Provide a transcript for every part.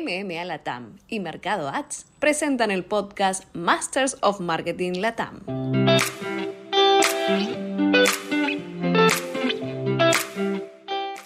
MMA Latam y Mercado Ads presentan el podcast Masters of Marketing Latam.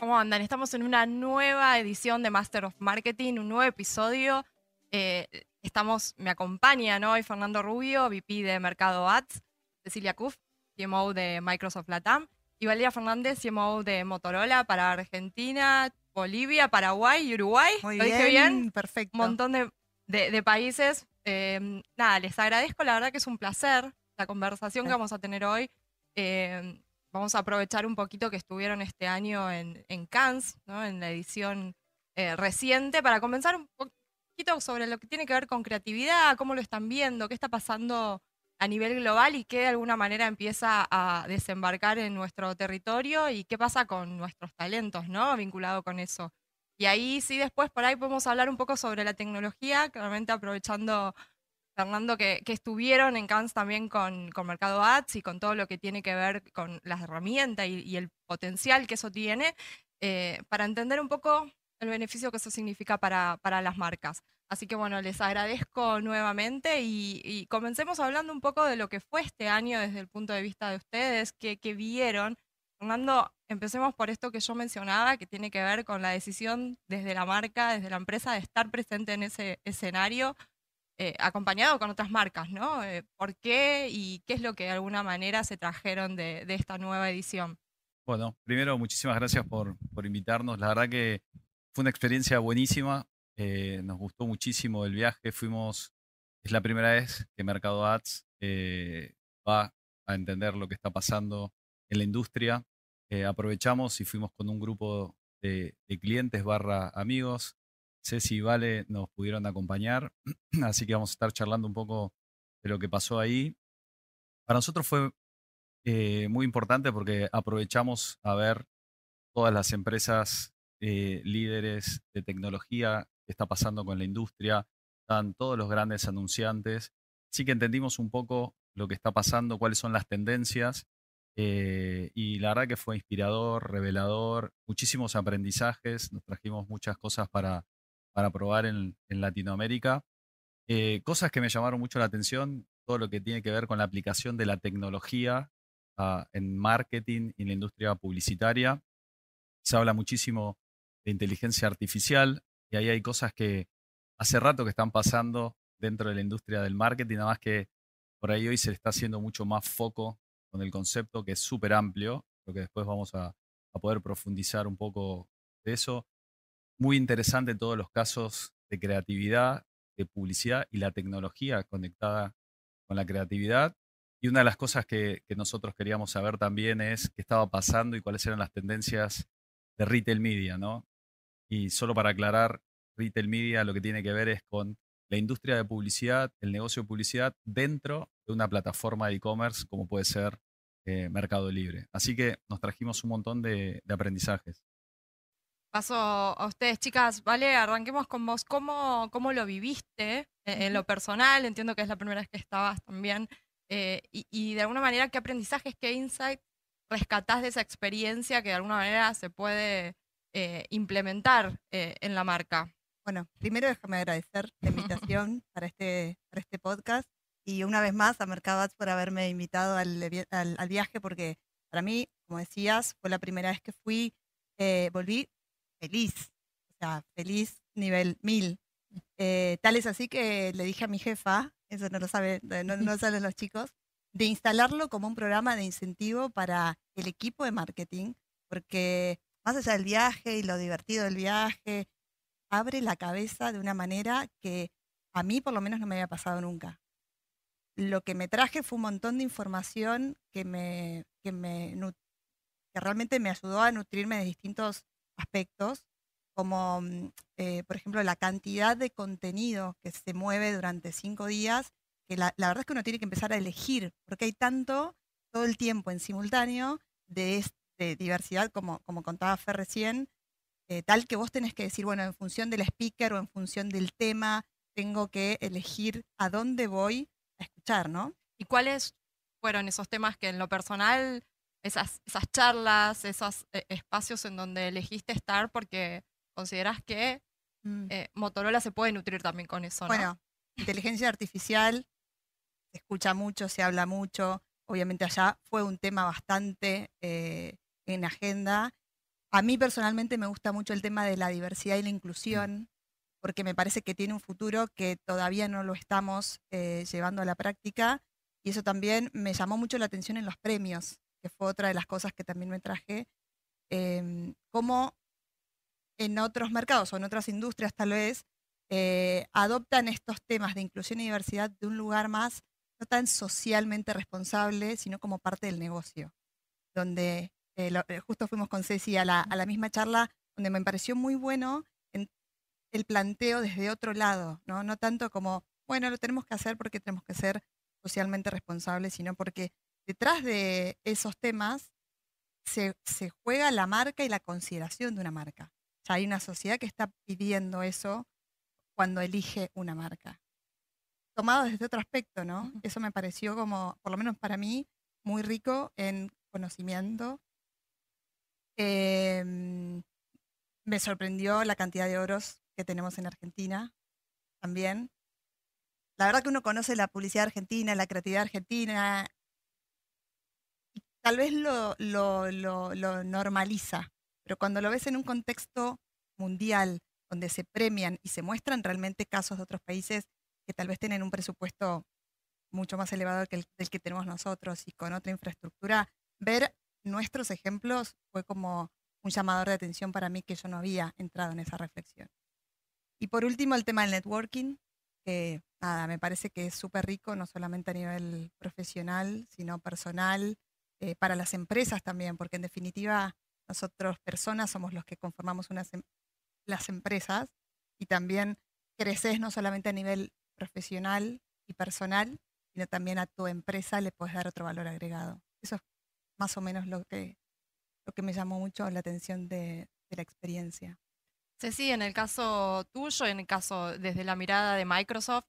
¿Cómo andan? Estamos en una nueva edición de Master of Marketing, un nuevo episodio. Eh, estamos, me acompaña hoy Fernando Rubio, VP de Mercado Ads, Cecilia Kuf, CMO de Microsoft Latam, y Valeria Fernández, CMO de Motorola para Argentina, Bolivia, Paraguay y Uruguay. Muy ¿Lo dije bien? Perfecto. Un montón de, de- de países. Eh, nada, les agradezco, la verdad que es un placer la conversación que vamos a tener hoy. Eh, vamos a aprovechar un poquito que estuvieron este año en, en Cannes, ¿no? en la edición eh, reciente, para comenzar un poquito sobre lo que tiene que ver con creatividad, cómo lo están viendo, qué está pasando a nivel global y qué de alguna manera empieza a desembarcar en nuestro territorio y qué pasa con nuestros talentos, ¿no? Vinculado con eso. Y ahí sí, después por ahí podemos hablar un poco sobre la tecnología, claramente aprovechando, Fernando, que, que estuvieron en Cannes también con, con Mercado Ads y con todo lo que tiene que ver con las herramientas y, y el potencial que eso tiene, eh, para entender un poco el beneficio que eso significa para, para las marcas. Así que bueno, les agradezco nuevamente y, comencemos hablando un poco de lo que fue este año desde el punto de vista de ustedes, qué, vieron. Fernando, empecemos por esto que yo mencionaba, que tiene que ver con la decisión desde la marca, desde la empresa, de estar presente en ese escenario, eh, acompañado con otras marcas, ¿no? Eh, ¿Por qué y qué es lo que de alguna manera se trajeron de, esta nueva edición? Bueno, primero, muchísimas gracias por invitarnos. La verdad que fue una experiencia buenísima. Eh, nos gustó muchísimo el viaje. Fuimos, es la primera vez que Mercado Ads eh, va a entender lo que está pasando en la industria. Eh, aprovechamos y fuimos con un grupo de, clientes barra amigos. Ceci y Vale nos pudieron acompañar, así que vamos a estar charlando un poco de lo que pasó ahí. Para nosotros fue muy importante porque aprovechamos a ver todas las empresas líderes de tecnología que está pasando con la industria, están todos los grandes anunciantes, así que entendimos un poco lo que está pasando, cuáles son las tendencias eh, y la verdad que fue inspirador, revelador, muchísimos aprendizajes, nos trajimos muchas cosas para, para probar en, en Latinoamérica. Eh, cosas que me llamaron mucho la atención, todo lo que tiene que ver con la aplicación de la tecnología ah, en marketing y en la industria publicitaria. Se habla muchísimo de inteligencia artificial y ahí hay cosas que hace rato que están pasando dentro de la industria del marketing, nada más que por ahí hoy se le está haciendo mucho más foco con el concepto que es súper amplio, lo que después vamos a, poder profundizar un poco de eso. Muy interesante todos los casos de creatividad, de publicidad y la tecnología conectada con la creatividad. Y una de las cosas que, que, nosotros queríamos saber también es qué estaba pasando y cuáles eran las tendencias de retail media, ¿no? Y solo para aclarar, retail media lo que tiene que ver es con la industria de publicidad, el negocio de publicidad dentro de una plataforma de e-commerce como puede ser eh, Mercado Libre. Así que nos trajimos un montón de, de aprendizajes. Paso a ustedes, chicas. Vale, arranquemos con vos. ¿Cómo, cómo lo viviste en, en, lo personal? Entiendo que es la primera vez que estabas también. Eh, y, y, de alguna manera, ¿qué aprendizajes, qué insight rescatás de esa experiencia que de alguna manera se puede eh, implementar eh, en la marca? Bueno, primero déjame agradecer la invitación para, este, para este podcast y una vez más a Mercado Ads por haberme invitado al, al, al, viaje porque para mí, como decías, fue la primera vez que fui, eh, volví feliz, o sea, feliz nivel mil. Tal es así que le dije a mi jefa, eso no lo saben, no, saben los chicos, de instalarlo como un programa de incentivo para el equipo de marketing, porque más allá del viaje y lo divertido del viaje, abre la cabeza de una manera que a mí por lo menos no me había pasado nunca. Lo que me traje fue un montón de información que, me, que, me, que realmente me ayudó a nutrirme de distintos aspectos, como eh, por ejemplo la cantidad de contenido que se mueve durante cinco días, que la, la, verdad es que uno tiene que empezar a elegir, porque hay tanto todo el tiempo en simultáneo de, de diversidad, como, como contaba Fer recién, eh, tal que vos tenés que decir, bueno, en función del speaker o en función del tema, tengo que elegir a dónde voy a escuchar, ¿no? ¿Y cuáles fueron esos temas que en lo personal, esas, esas charlas, esos eh, espacios en donde elegiste estar porque consideras que Mm. eh, Motorola se puede nutrir también con eso, ¿no? Bueno, inteligencia artificial se escucha mucho, se habla mucho. Obviamente allá fue un tema bastante eh, en agenda. A mí personalmente me gusta mucho el tema de la diversidad y la inclusión, porque me parece que tiene un futuro que todavía no lo estamos eh, llevando a la práctica. Y eso también me llamó mucho la atención en los premios, que fue otra de las cosas que también me traje. Em, cómo en otros mercados o en otras industrias tal vez eh, adoptan estos temas de inclusión y diversidad de un lugar más no tan socialmente responsable, sino como parte del negocio, donde eh, lo- eh, justo fuimos con Ceci a la, a la misma charla, donde me pareció muy bueno en- el planteo desde otro lado, ¿no? no tanto como, bueno, lo tenemos que hacer porque tenemos que ser socialmente responsables, sino porque detrás de esos temas se, se juega la marca y la consideración de una marca. O sea, hay una sociedad que está pidiendo eso cuando elige una marca. Tomado desde otro aspecto, ¿no? Eso me pareció como, por lo menos para mí, muy rico en conocimiento. Em, me sorprendió la cantidad de oros que tenemos en Argentina también. La verdad que uno conoce la publicidad argentina, la creatividad argentina, tal vez lo, normaliza, pero cuando lo ves en un contexto mundial, donde se premian y se muestran realmente casos de otros países que tal vez tienen un presupuesto mucho más elevado que el, que tenemos nosotros y con otra infraestructura, ver nuestros ejemplos fue como un llamador de atención para mí que yo no había entrado en esa reflexión. Y por último, el tema del networking, que nada, me parece que es súper rico, no solamente a nivel profesional, sino personal, eh, para las empresas también, porque en definitiva nosotros personas somos los que conformamos em- las empresas y también creces no solamente a nivel profesional y personal, sino también a tu empresa le puedes dar otro valor agregado. Eso es más o menos lo que, lo que me llamó mucho la atención de, de la experiencia. Ceci, en el caso tuyo, en el caso desde la mirada de Microsoft,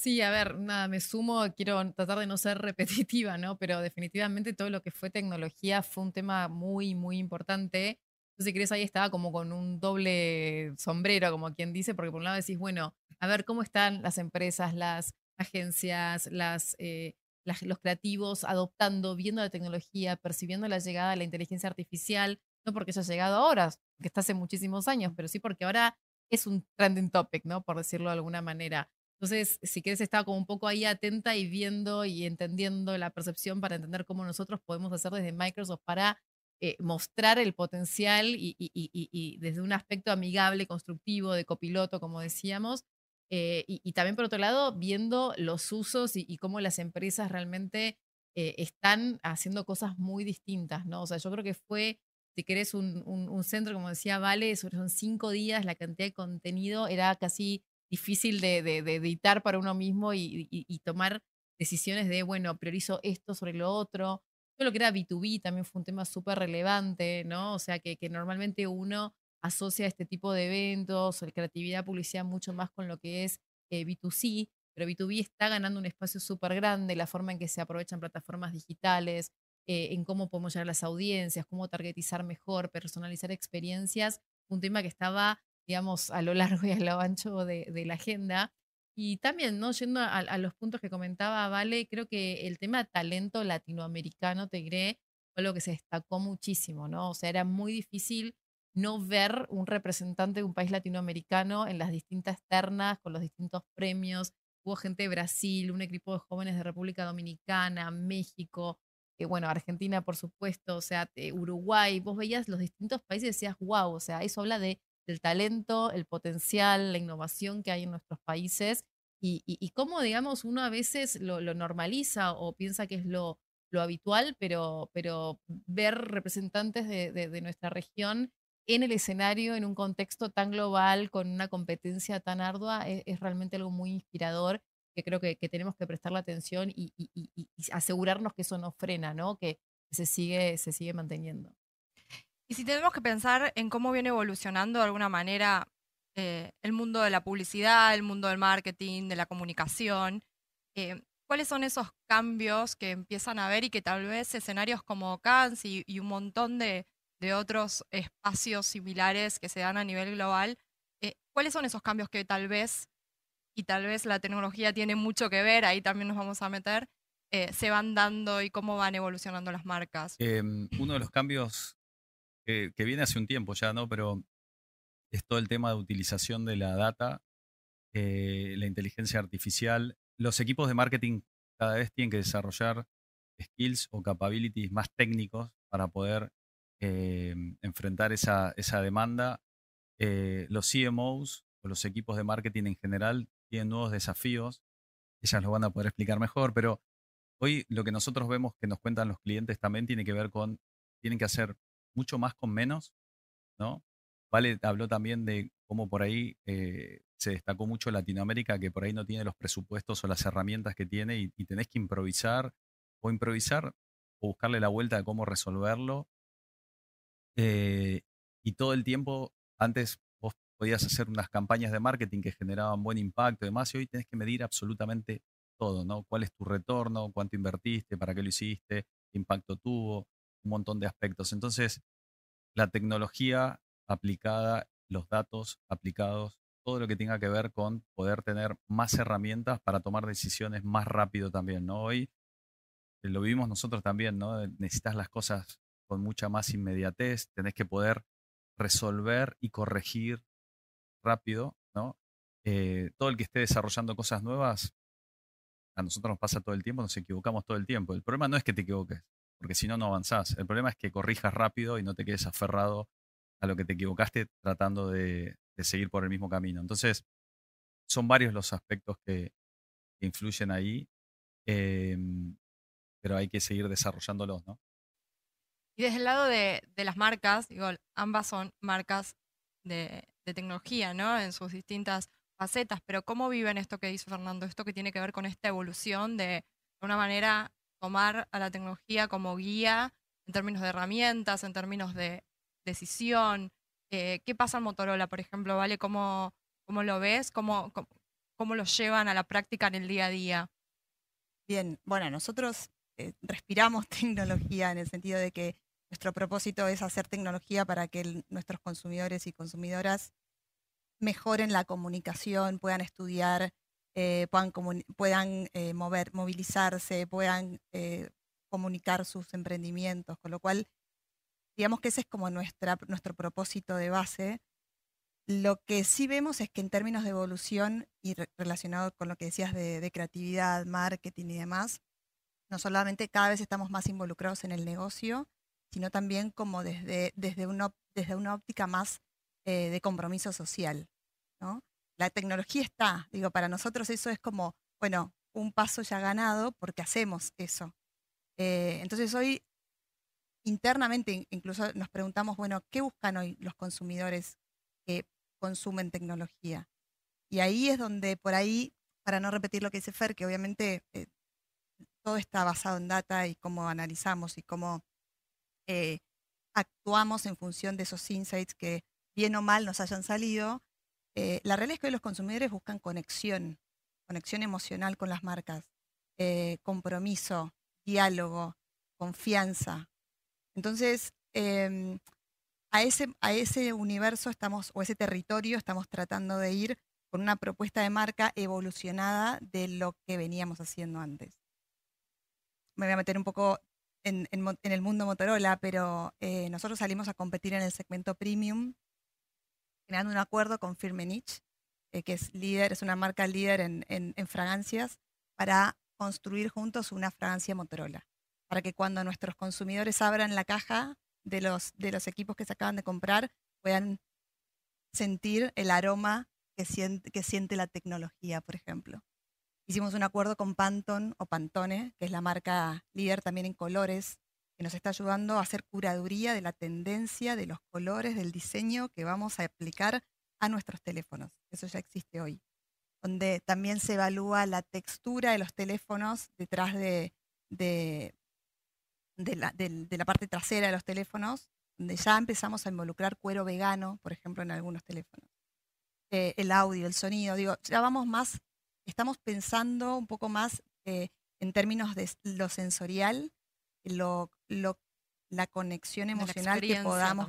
Sí, a ver, nada, me sumo, quiero tratar de no ser repetitiva, ¿no? Pero definitivamente todo lo que fue tecnología fue un tema muy, muy importante. Yo, si querés, ahí estaba como con un doble sombrero, como quien dice, porque por un lado decís, bueno, a ver cómo están las empresas, las agencias, las, eh, los creativos adoptando, viendo la tecnología, percibiendo la llegada de la inteligencia artificial, no porque haya llegado ahora, que está hace muchísimos años, pero sí porque ahora es un trending topic, ¿no? Por decirlo de alguna manera. Entonces, si quieres, estaba como un poco ahí atenta y viendo y entendiendo la percepción para entender cómo nosotros podemos hacer desde Microsoft para eh, mostrar el potencial y- y desde un aspecto amigable, constructivo, de copiloto, como decíamos. Eh, y, y también, por otro lado, viendo los usos y, y cómo las empresas realmente eh, están haciendo cosas muy distintas, ¿no? O sea, yo creo que fue, si querés, un, un- un centro, como decía Vale, son cinco días, la cantidad de contenido era casi difícil de, de- de editar para uno mismo y- y tomar decisiones de, bueno, priorizo esto sobre lo otro. Todo lo que era B2B también fue un tema súper relevante, ¿no? O sea, que, que normalmente uno asocia este tipo de eventos, la creatividad, publicidad, mucho más con lo que es eh, B2C, pero B2B está ganando un espacio súper grande, la forma en que se aprovechan plataformas digitales, eh, en cómo podemos llegar a las audiencias, cómo targetizar mejor, personalizar experiencias, un tema que estaba digamos, a lo largo y a lo ancho de, la agenda. Y también, ¿no? Yendo a, a los puntos que comentaba Vale, creo que el tema talento latinoamericano, te diré, fue lo que se destacó muchísimo, ¿no? O sea, era muy difícil no ver un representante de un país latinoamericano en las distintas ternas, con los distintos premios. Hubo gente de Brasil, un equipo de jóvenes de República Dominicana, México, eh, bueno, Argentina, por supuesto, o sea, eh, Uruguay. Vos veías los distintos países y decías, wow, o sea, eso habla de del talento, el potencial, la innovación que hay en nuestros países y, y, y cómo, digamos, uno a veces lo, normaliza o piensa que es lo, lo habitual, pero, pero ver representantes de, de, nuestra región en el escenario, en un contexto tan global, con una competencia tan ardua, es, es realmente algo muy inspirador que creo que, tenemos que prestarle atención y, y, y, asegurarnos que eso no frena, ¿no? que se sigue, se sigue manteniendo. Y si tenemos que pensar en cómo viene evolucionando de alguna manera eh, el mundo de la publicidad, el mundo del marketing, de la comunicación, eh, ¿cuáles son esos cambios que empiezan a ver y que tal vez escenarios como Cannes y, y un montón de, de, otros espacios similares que se dan a nivel global, eh, ¿cuáles son esos cambios que tal vez, y tal vez la tecnología tiene mucho que ver, ahí también nos vamos a meter, eh, se van dando y cómo van evolucionando las marcas? Em, uno de los cambios que, que viene hace un tiempo ya, ¿no? Pero es todo el tema de utilización de la data, eh, la inteligencia artificial. Los equipos de marketing cada vez tienen que desarrollar skills o capabilities más técnicos para poder eh, enfrentar esa, esa demanda. Eh, los CMOs o los equipos de marketing en general tienen nuevos desafíos. Ellas lo van a poder explicar mejor, pero hoy lo que nosotros vemos que nos cuentan los clientes también tiene que ver con, tienen que hacer mucho más con menos, ¿no? Vale habló también de cómo por ahí eh, se destacó mucho Latinoamérica, que por ahí no tiene los presupuestos o las herramientas que tiene y, y tenés que improvisar o improvisar o buscarle la vuelta de cómo resolverlo. Eh, y todo el tiempo, antes vos podías hacer unas campañas de marketing que generaban buen impacto y demás, y hoy tenés que medir absolutamente todo, ¿no? ¿Cuál es tu retorno? ¿Cuánto invertiste? ¿Para qué lo hiciste? ¿Qué impacto tuvo? Un montón de aspectos. Entonces, la tecnología aplicada, los datos aplicados, todo lo que tenga que ver con poder tener más herramientas para tomar decisiones más rápido también, ¿no? Hoy eh, lo vivimos nosotros también, ¿no? Necesitas las cosas con mucha más inmediatez, tenés que poder resolver y corregir rápido, ¿no? Eh, todo el que esté desarrollando cosas nuevas, a nosotros nos pasa todo el tiempo, nos equivocamos todo el tiempo. El problema no es que te equivoques, porque si no, no avanzás. El problema es que corrijas rápido y no te quedes aferrado a lo que te equivocaste tratando de, seguir por el mismo camino. Entonces, son varios los aspectos que, influyen ahí, em, pero hay que seguir desarrollándolos, ¿no? Y desde el lado de, las marcas, digo, ambas son marcas de, tecnología, ¿no? En sus distintas facetas, pero ¿cómo viven esto que dice Fernando? Esto que tiene que ver con esta evolución de, de una manera, tomar a la tecnología como guía en términos de herramientas, en términos de decisión. Eh, ¿Qué pasa en Motorola, por ejemplo? ¿Vale? ¿Cómo, cómo lo ves? ¿Cómo, ¿Cómo, lo llevan a la práctica en el día a día? Bien, bueno, nosotros eh, respiramos tecnología en el sentido de que nuestro propósito es hacer tecnología para que nuestros consumidores y consumidoras mejoren la comunicación, puedan estudiar, eh, puedan, puedan mover, movilizarse, puedan comunicar sus emprendimientos, con lo cual Digamos que ese es como nuestra, nuestro propósito de base. Lo que sí vemos es que en términos de evolución y relacionado con lo que decías de, creatividad, marketing y demás, no solamente cada vez estamos más involucrados en el negocio, sino también como desde, desde, una, desde una óptica más eh, de compromiso social. ¿no? La tecnología está, digo, para nosotros eso es como, bueno, un paso ya ganado porque hacemos eso. Eh, entonces hoy internamente incluso nos preguntamos, bueno, ¿qué buscan hoy los consumidores que consumen tecnología? Y ahí es donde por ahí, para no repetir lo que dice Fer, que obviamente eh, todo está basado en data y cómo analizamos y cómo eh, actuamos en función de esos insights que bien o mal nos hayan salido, eh, la realidad es que hoy los consumidores buscan conexión, conexión emocional con las marcas, compromiso, diálogo, confianza, entonces, em, a, ese, a ese universo estamos, o ese territorio estamos tratando de ir con una propuesta de marca evolucionada de lo que veníamos haciendo antes. Me voy a meter un poco en, el mundo Motorola, pero eh, nosotros salimos a competir en el segmento premium, creando un acuerdo con Firmenich, eh, que es líder, es una marca líder en, en fragancias, para construir juntos una fragancia Motorola para que cuando nuestros consumidores abran la caja de los, de los equipos que se acaban de comprar puedan sentir el aroma que siente, que siente la tecnología, por ejemplo. Hicimos un acuerdo con Pantone que es la marca líder también en colores, que nos está ayudando a hacer curaduría de la tendencia de los colores, del diseño que vamos a aplicar a nuestros teléfonos. Eso ya existe hoy. Donde también se evalúa la textura de los teléfonos detrás de, de la, de, la parte trasera de los teléfonos, donde ya empezamos a involucrar cuero vegano, por ejemplo, en algunos teléfonos. Eh, el audio, el sonido, digo, ya vamos más, estamos pensando un poco más eh, en términos de lo sensorial, lo, lo, la conexión emocional que podamos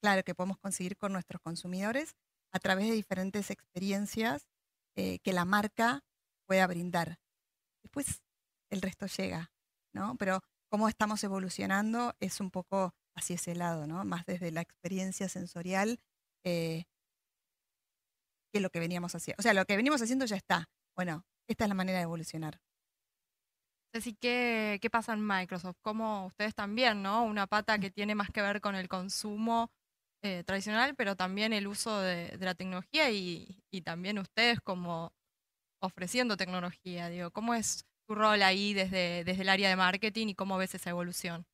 claro, que podemos conseguir con nuestros consumidores a través de diferentes experiencias eh, que la marca pueda brindar. Después el resto llega, ¿no? Pero cómo estamos evolucionando es un poco hacia ese lado, ¿no? Más desde la experiencia sensorial eh, que lo que veníamos haciendo. O sea, lo que venimos haciendo ya está. Bueno, esta es la manera de evolucionar. Ceci, ¿qué, ¿qué pasa en Microsoft? Como ustedes también, ¿no? Una pata que tiene más que ver con el consumo eh, tradicional, pero también el uso de, la tecnología y, también ustedes como ofreciendo tecnología. Digo, ¿cómo es tu rol ahí desde, desde el área de marketing y cómo ves esa evolución?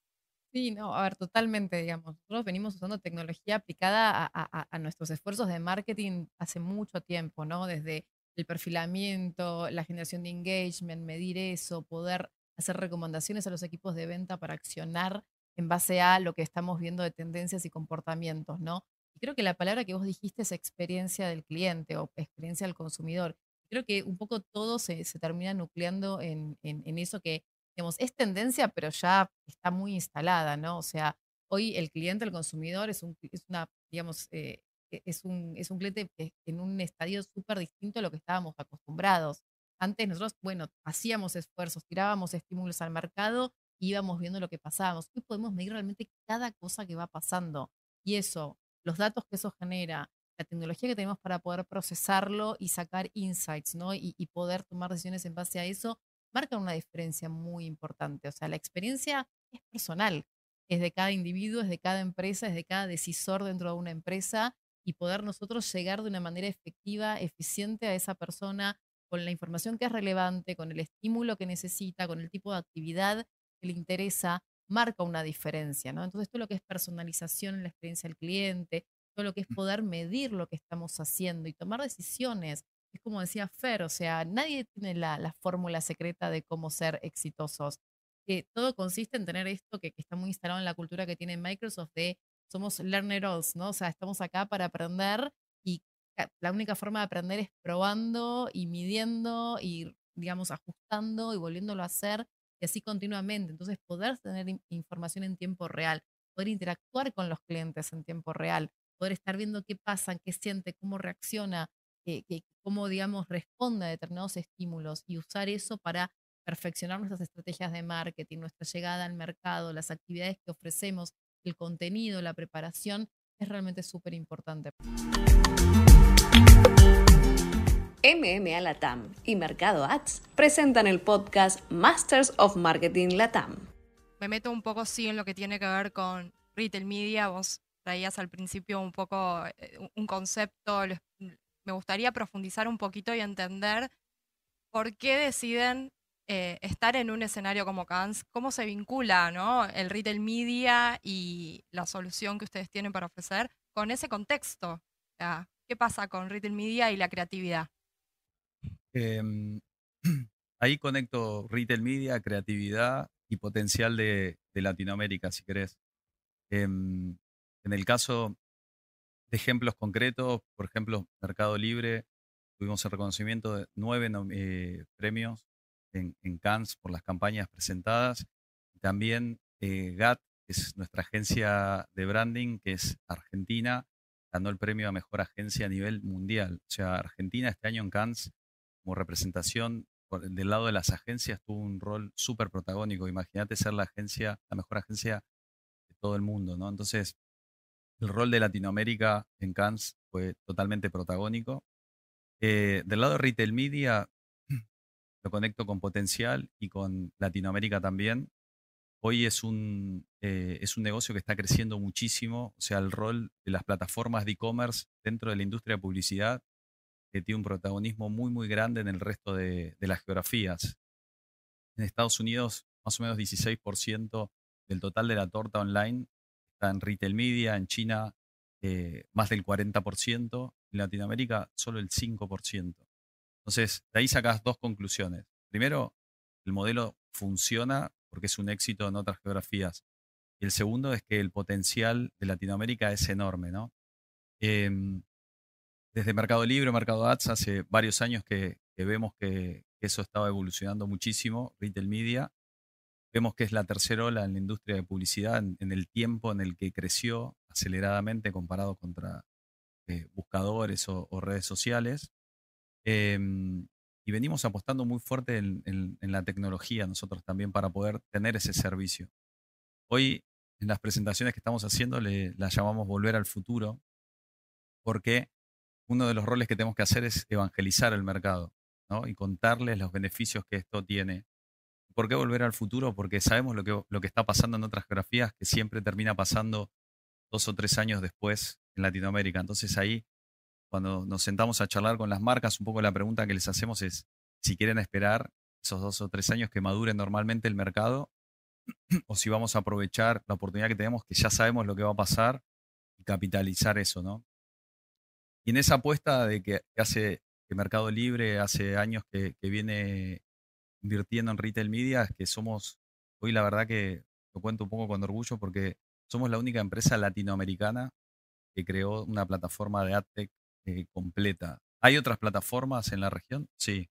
Sí, no, a ver, totalmente, digamos. Nosotros venimos usando tecnología aplicada a, nuestros esfuerzos de marketing hace mucho tiempo, ¿no? Desde el perfilamiento, la generación de engagement, medir eso, poder hacer recomendaciones a los equipos de venta para accionar en base a lo que estamos viendo de tendencias y comportamientos, ¿no? Creo que la palabra que vos dijiste es experiencia del cliente o experiencia del consumidor. Creo que un poco todo se, termina nucleando en, eso que, digamos, es tendencia, pero ya está muy instalada, ¿no? O sea, hoy el cliente, el consumidor, es, un, es una, digamos, eh, es un, es un cliente en un estadio súper distinto a lo que estábamos acostumbrados. Antes nosotros, bueno, hacíamos esfuerzos, tirábamos estímulos al mercado, íbamos viendo lo que pasábamos. Hoy podemos medir realmente cada cosa que va pasando. Y eso, los datos que eso genera, la tecnología que tenemos para poder procesarlo y sacar insights, ¿no? Y, y poder tomar decisiones en base a eso, marca una diferencia muy importante. O sea, la experiencia es personal, es de cada individuo, es de cada empresa, es de cada decisor dentro de una empresa y poder nosotros llegar de una manera efectiva, eficiente a esa persona con la información que es relevante, con el estímulo que necesita, con el tipo de actividad que le interesa, marca una diferencia, ¿no? Entonces, todo lo que es personalización en la experiencia del cliente, todo lo que es mm. poder medir lo que estamos haciendo y tomar decisiones. Es como decía Fer, o sea, nadie tiene la, fórmula secreta de cómo ser exitosos. Todo consiste en tener esto que, que está muy instalado en la cultura que tiene Microsoft de somos learners, ¿no? O sea, estamos acá para aprender y la única forma de aprender es probando y midiendo y, digamos, ajustando y volviéndolo a hacer y así continuamente. Entonces, poder tener información en tiempo real, poder interactuar con los clientes en tiempo real, poder estar viendo qué pasa, qué siente, cómo reacciona, eh, cómo, digamos, responde a determinados estímulos y usar eso para perfeccionar nuestras estrategias de marketing, nuestra llegada al mercado, las actividades que ofrecemos, el contenido, la preparación, es realmente súper importante. MMA Latam y Mercado Ads presentan el podcast Masters of Marketing Latam. Me meto un poco sí en lo que tiene que ver con retail media. Vos traías al principio un poco eh, un concepto. Me gustaría profundizar un poquito y entender por qué deciden eh, estar en un escenario como Cannes, cómo se vincula el retail media y la solución que ustedes tienen para ofrecer con ese contexto. ¿Qué pasa con retail media y la creatividad? Em, ahí conecto retail media, creatividad y potencial de, Latinoamérica, si querés. Em, en el caso de ejemplos concretos, por ejemplo, Mercado Libre, tuvimos el reconocimiento de nueve eh, premios en, Cannes por las campañas presentadas. También eh, GAT, que es nuestra agencia de branding, que es Argentina, ganó el premio a mejor agencia a nivel mundial. O sea, Argentina este año en Cannes, como representación del lado de las agencias, tuvo un rol súper protagónico. Imagínate ser la agencia, la mejor agencia de todo el mundo, ¿no? Entonces, el rol de Latinoamérica en Cannes fue totalmente protagónico. Eh, del lado de retail media, lo conecto con potencial y con Latinoamérica también. Hoy es un, eh, es un negocio que está creciendo muchísimo, o sea, el rol de las plataformas de e-commerce dentro de la industria de publicidad que tiene un protagonismo muy, muy grande en el resto de, las geografías. En Estados Unidos, más o menos 16% del total de la torta online está en retail media, en China eh, más del 40%, en Latinoamérica solo el 5%. Entonces, de ahí sacas dos conclusiones. Primero, el modelo funciona porque es un éxito en otras geografías. Y el segundo es que el potencial de Latinoamérica es enorme, ¿no? Em, desde Mercado Libre, Mercado Ads, hace varios años que, vemos que, eso estaba evolucionando muchísimo, retail media. Vemos que es la tercera ola en la industria de publicidad en, el tiempo en el que creció aceleradamente comparado contra eh, buscadores o, redes sociales. Em, y venimos apostando muy fuerte en, la tecnología nosotros también para poder tener ese servicio. Hoy en las presentaciones que estamos haciendo le, las llamamos volver al futuro porque uno de los roles que tenemos que hacer es evangelizar el mercado y contarles los beneficios que esto tiene. ¿Por qué volver al futuro? Porque sabemos lo que, lo que está pasando en otras geografías que siempre termina pasando dos o tres años después en Latinoamérica. Entonces ahí, cuando nos sentamos a charlar con las marcas, un poco la pregunta que les hacemos es si quieren esperar esos dos o tres años que madure normalmente el mercado o si vamos a aprovechar la oportunidad que tenemos, que ya sabemos lo que va a pasar y capitalizar eso, ¿no? Y en esa apuesta de que hace que Mercado Libre hace años que, que viene invirtiendo en retail media, es que somos, hoy la verdad que lo cuento un poco con orgullo porque somos la única empresa latinoamericana que creó una plataforma de AdTech eh, completa. ¿Hay otras plataformas en la región? Sí,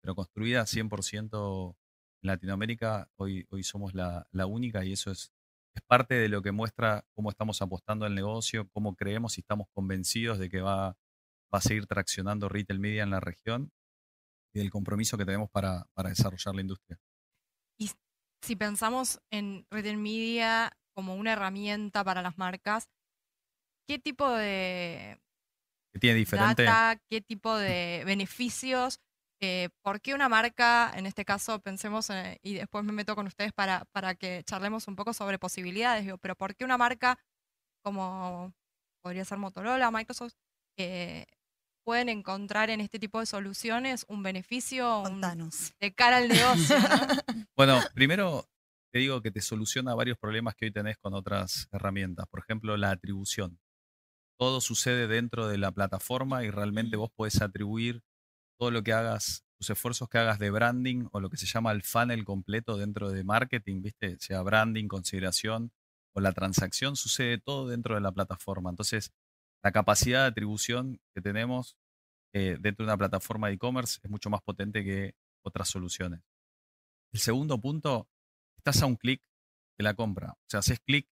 pero construida 100% en Latinoamérica, hoy, hoy somos la, única y eso es, es parte de lo que muestra cómo estamos apostando al negocio, cómo creemos y estamos convencidos de que va, va a seguir traccionando retail media en la región y del compromiso que tenemos para, para desarrollar la industria. Y si pensamos en retail media como una herramienta para las marcas, ¿qué tipo de ¿Qué tiene diferente? data, qué tipo de beneficios? Eh, ¿Por qué una marca, en este caso pensemos, eh, y después me meto con ustedes para, para que charlemos un poco sobre posibilidades, pero ¿por qué una marca como podría ser Motorola, Microsoft, eh, pueden encontrar en este tipo de soluciones un beneficio de cara al negocio? bueno, primero te digo que te soluciona varios problemas que hoy tenés con otras herramientas. Por ejemplo, la atribución. Todo sucede dentro de la plataforma y realmente vos podés atribuir todo lo que hagas, tus esfuerzos que hagas de branding o lo que se llama el funnel completo dentro de marketing, ¿viste? Sea branding, consideración o la transacción, sucede todo dentro de la plataforma. Entonces, la capacidad de atribución que tenemos eh, dentro de una plataforma de e-commerce es mucho más potente que otras soluciones. El segundo punto estás a un clic de la compra. O sea, haces clic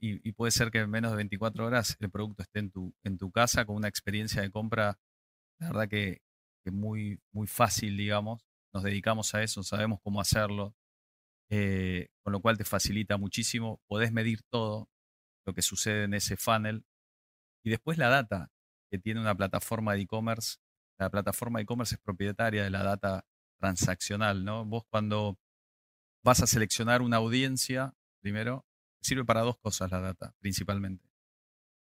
y, puede ser que en menos de 24 horas el producto esté en tu, en tu casa con una experiencia de compra, la verdad que, muy, muy fácil, digamos. Nos dedicamos a eso, sabemos cómo hacerlo, eh, con lo cual te facilita muchísimo. Podés medir todo lo que sucede en ese funnel. Y después la data que tiene una plataforma de e-commerce. La plataforma de e-commerce es propietaria de la data transaccional, ¿no? Vos cuando vas a seleccionar una audiencia, primero, sirve para dos cosas la data, principalmente.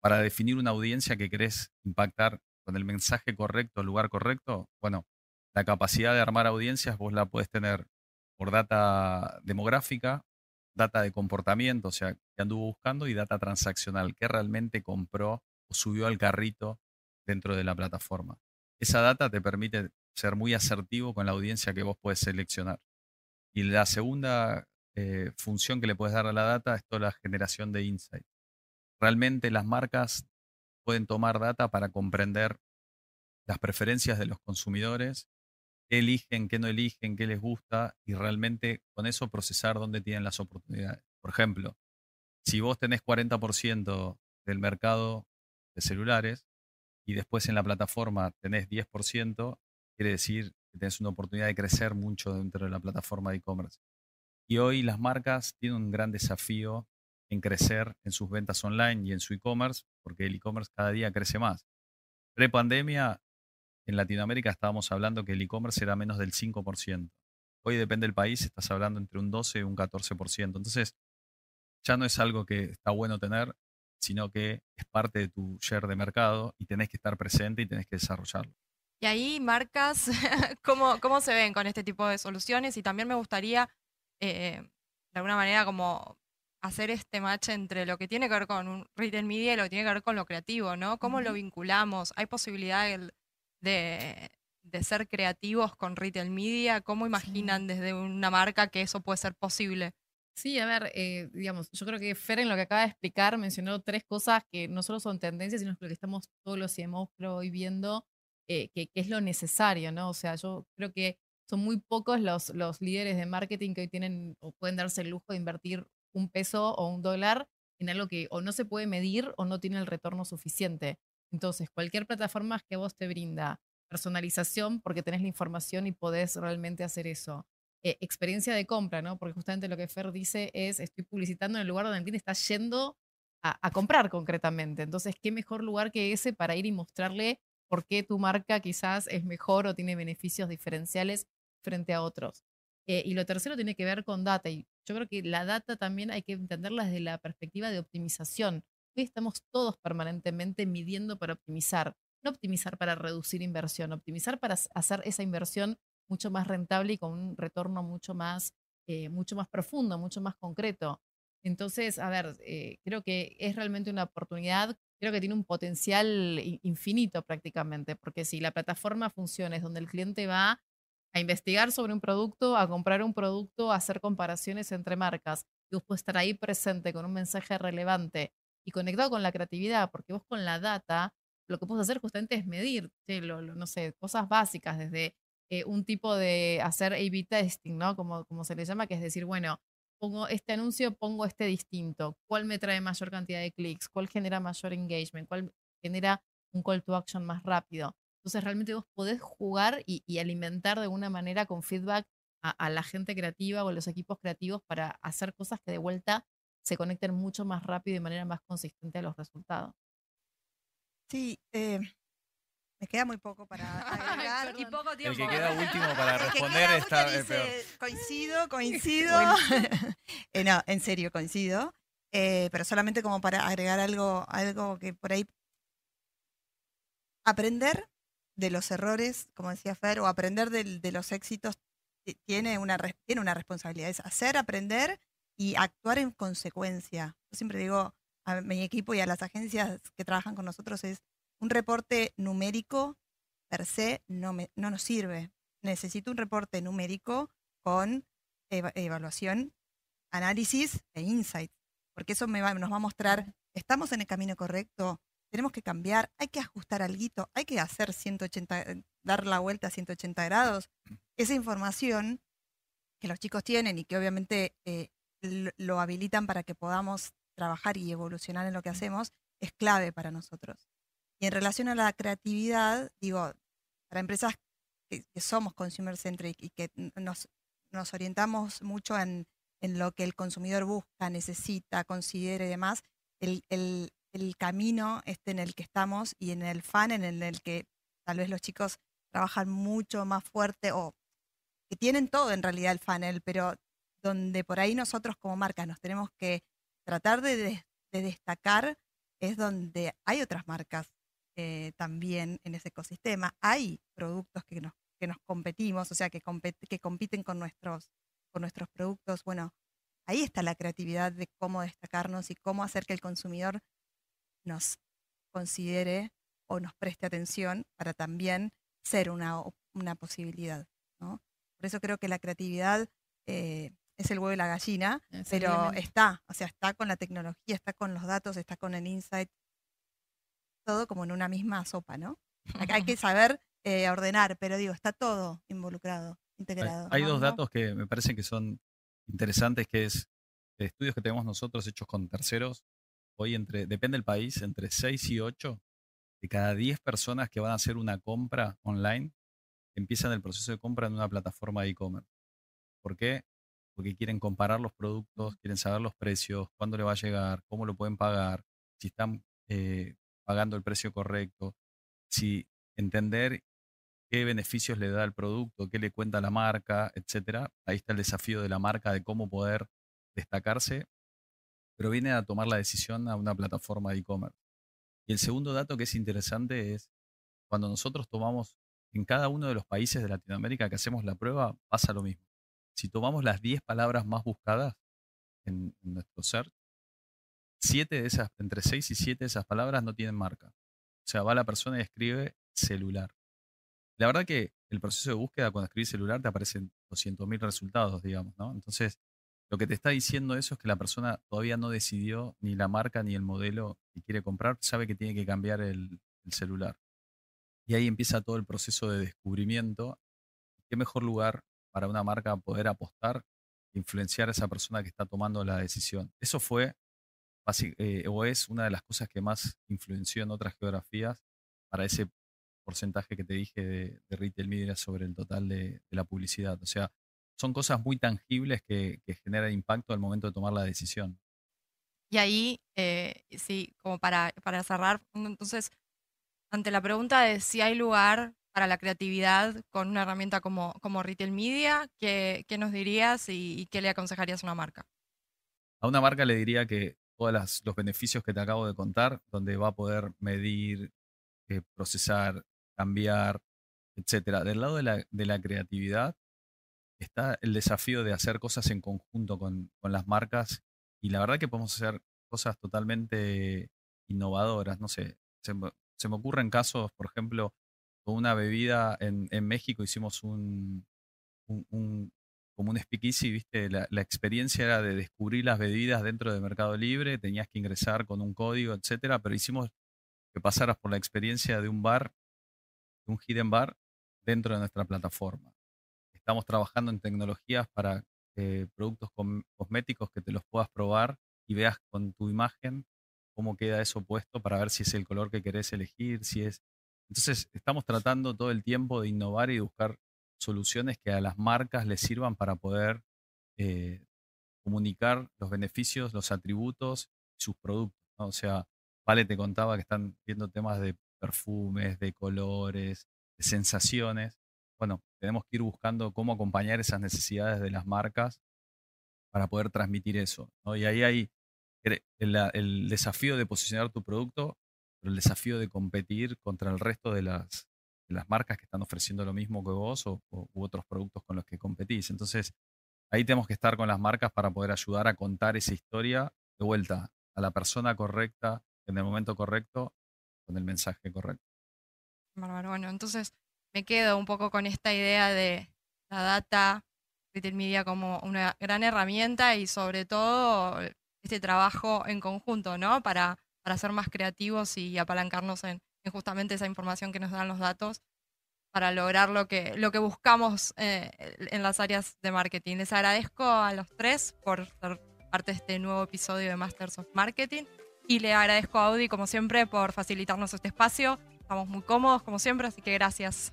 Para definir una audiencia que querés impactar con el mensaje correcto, el lugar correcto, bueno, la capacidad de armar audiencias vos la puedes tener por data demográfica, data de comportamiento, o sea, que anduvo buscando, y data transaccional, que realmente compró o subió al carrito dentro de la plataforma. Esa data te permite ser muy asertivo con la audiencia que vos puedes seleccionar. Y la segunda eh, función que le puedes dar a la data es toda la generación de insight. Realmente las marcas pueden tomar data para comprender las preferencias de los consumidores, qué eligen, qué no eligen, qué les gusta y realmente con eso procesar dónde tienen las oportunidades. Por ejemplo, si vos tenés 40% del mercado de celulares y después en la plataforma tenés 10%, quiere decir que tenés una oportunidad de crecer mucho dentro de la plataforma de e-commerce. Y hoy las marcas tienen un gran desafío en crecer en sus ventas online y en su e-commerce, porque el e-commerce cada día crece más. Pre-pandemia, en Latinoamérica estábamos hablando que el e-commerce era menos del 5%. Hoy depende del país, estás hablando entre un 12 y un 14%. Entonces, ya no es algo que está bueno tener, sino que es parte de tu share de mercado y tenés que estar presente y tenés que desarrollarlo. Y ahí marcas, ¿cómo, ¿cómo se ven con este tipo de soluciones? Y también me gustaría, eh, de alguna manera, como hacer este match entre lo que tiene que ver con un retail media y lo que tiene que ver con lo creativo, ¿no? ¿Cómo lo vinculamos? ¿Hay posibilidad de, ser creativos con retail media? ¿Cómo imaginan desde una marca que eso puede ser posible? Sí, a ver, eh, digamos, yo creo que Fer en lo que acaba de explicar mencionó tres cosas que no solo son tendencias, sino que estamos todos los CMOs hoy viendo eh, que, es lo necesario, ¿no? O sea, yo creo que son muy pocos los, los líderes de marketing que hoy tienen o pueden darse el lujo de invertir un peso o un dólar en algo que o no se puede medir o no tiene el retorno suficiente. Entonces, cualquier plataforma que vos te brinda personalización porque tenés la información y podés realmente hacer eso. Eh, experiencia de compra, ¿no? Porque justamente lo que Fer dice es, estoy publicitando en el lugar donde el cliente está yendo a, a comprar concretamente. Entonces, ¿qué mejor lugar que ese para ir y mostrarle por qué tu marca quizás es mejor o tiene beneficios diferenciales frente a otros? Eh, y lo tercero tiene que ver con data. Y yo creo que la data también hay que entenderla desde la perspectiva de optimización. Hoy estamos todos permanentemente midiendo para optimizar, no optimizar para reducir inversión, optimizar para hacer esa inversión mucho más rentable y con un retorno mucho más, eh, mucho más profundo, mucho más concreto. Entonces, a ver, eh, creo que es realmente una oportunidad, creo que tiene un potencial infinito prácticamente, porque si la plataforma funciona es donde el cliente va a investigar sobre un producto, a comprar un producto, a hacer comparaciones entre marcas, y vos puedes estar ahí presente con un mensaje relevante y conectado con la creatividad, porque vos con la data lo que puedes hacer justamente es medir, no sé, cosas básicas, desde eh, un tipo de hacer A-B testing, ¿no? Como, como se le llama, que es decir, bueno, pongo este anuncio, pongo este distinto, cuál me trae mayor cantidad de clics, cuál genera mayor engagement, cuál genera un call to action más rápido. Entonces realmente vos podés jugar y, alimentar de alguna manera con feedback a, la gente creativa o a los equipos creativos para hacer cosas que de vuelta se conecten mucho más rápido y de manera más consistente a los resultados. Sí, eh, me queda muy poco para agregar. y poco tiempo. El que queda último para responder está. coincido, coincido. Eh, no, en serio, coincido. Eh, pero solamente como para agregar algo, algo que por ahí. Aprender de los errores, como decía Fer, o aprender de, los éxitos tiene una, tiene una responsabilidad. Es hacer, aprender y actuar en consecuencia. Yo siempre digo a mi equipo y a las agencias que trabajan con nosotros es un reporte numérico per se no, me, no nos sirve. Necesito un reporte numérico con evaluación, análisis e insight, porque eso me nos va a mostrar, estamos en el camino correcto, tenemos que cambiar, hay que ajustar algo, hay que hacer 180, dar la vuelta a 180 grados. Esa información que los chicos tienen y que obviamente eh, lo habilitan para que podamos trabajar y evolucionar en lo que hacemos, es clave para nosotros. Y en relación a la creatividad, digo, para empresas que, somos consumer centric y que nos, nos orientamos mucho en, en, lo que el consumidor busca, necesita, considera y demás, el, el, el, camino este en el que estamos y en el fan en el que tal vez los chicos trabajan mucho más fuerte o que tienen todo en realidad el funnel, pero donde por ahí nosotros como marca nos tenemos que tratar de, de destacar es donde hay otras marcas eh, también en ese ecosistema. Hay productos que nos, que nos competimos, o sea, que, que compiten con nuestros, con nuestros productos. Bueno, ahí está la creatividad de cómo destacarnos y cómo hacer que el consumidor nos considere o nos preste atención para también ser una, una posibilidad. ¿no? Por eso creo que la creatividad eh, es el huevo y la gallina, pero está, o sea, está con la tecnología, está con los datos, está con el insight, todo como en una misma sopa, ¿no? Hay que saber eh, ordenar, pero digo, está todo involucrado, integrado. Hay, dos datos que me parecen que son interesantes, que es estudios que tenemos nosotros hechos con terceros, hoy entre, depende del país, entre 6 y 8 de cada 10 personas que van a hacer una compra online, empiezan el proceso de compra en una plataforma de e-commerce. ¿Por qué? Porque quieren comparar los productos, quieren saber los precios, cuándo le va a llegar, cómo lo pueden pagar, si están eh, pagando el precio correcto, si entender qué beneficios le da el producto, qué le cuenta la marca, etcétera. Ahí está el desafío de la marca de cómo poder destacarse, pero viene a tomar la decisión a una plataforma de e-commerce. Y el segundo dato que es interesante es cuando nosotros tomamos en cada uno de los países de Latinoamérica que hacemos la prueba, pasa lo mismo. Si tomamos las 10 palabras más buscadas en, nuestro search, siete de esas, entre seis y siete de esas palabras no tienen marca. O sea, va la persona y escribe celular. La verdad que el proceso de búsqueda cuando escribís celular te aparecen 200.000 resultados, digamos, ¿no? Entonces, lo que te está diciendo eso es que la persona todavía no decidió ni la marca ni el modelo que quiere comprar, sabe que tiene que cambiar el, el celular. Y ahí empieza todo el proceso de descubrimiento. ¿Qué mejor lugar para una marca poder apostar, influenciar a esa persona que está tomando la decisión? Eso fue eh, o es una de las cosas que más influenció en otras geografías para ese porcentaje que te dije de, retail media sobre el total de, la publicidad. O sea, son cosas muy tangibles que, generan impacto al momento de tomar la decisión. Y ahí, eh, sí, como para, para cerrar, entonces, ante la pregunta de si hay lugar para la creatividad con una herramienta como, como Retail Media, ¿qué, nos dirías y, qué le aconsejarías a una marca? A una marca le diría que todos los beneficios que te acabo de contar, donde va a poder medir, eh, procesar, cambiar, etcétera. Del lado de la, de la, creatividad está el desafío de hacer cosas en conjunto con, con, las marcas y la verdad que podemos hacer cosas totalmente innovadoras. No sé, se, me ocurren casos, por ejemplo, con una bebida en, en México hicimos un, un, como un speakeasy, ¿viste? La, la, experiencia era de descubrir las bebidas dentro de Mercado Libre, tenías que ingresar con un código, etcétera, pero hicimos que pasaras por la experiencia de un bar un hidden bar dentro de nuestra plataforma. Estamos trabajando en tecnologías para eh, productos cosméticos que te los puedas probar y veas con tu imagen cómo queda eso puesto para ver si es el color que querés elegir, si es... Entonces, estamos tratando todo el tiempo de innovar y buscar soluciones que a las marcas les sirvan para poder eh, comunicar los beneficios, los atributos sus productos. O sea, Vale te contaba que están viendo temas de perfumes, de colores, de sensaciones. Bueno, tenemos que ir buscando cómo acompañar esas necesidades de las marcas para poder transmitir eso. Y ahí hay el, desafío de posicionar tu producto, pero el desafío de competir contra el resto de las, marcas que están ofreciendo lo mismo que vos o, u otros productos con los que competís. Entonces, ahí tenemos que estar con las marcas para poder ayudar a contar esa historia de vuelta a la persona correcta, en el momento correcto, con el mensaje correcto. Bueno, entonces me quedo un poco con esta idea de la data, retail media como una gran herramienta y sobre todo este trabajo en conjunto, ¿no? Para, para ser más creativos y apalancarnos en, justamente esa información que nos dan los datos para lograr lo que, lo que buscamos eh, en las áreas de marketing. Les agradezco a los tres por ser parte de este nuevo episodio de Masters of Marketing. Y le agradezco a Audi, como siempre, por facilitarnos este espacio. Estamos muy cómodos, como siempre, así que gracias.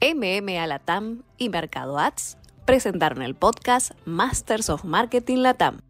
MM a Latam y Mercado Ads presentaron el podcast Masters of Marketing Latam.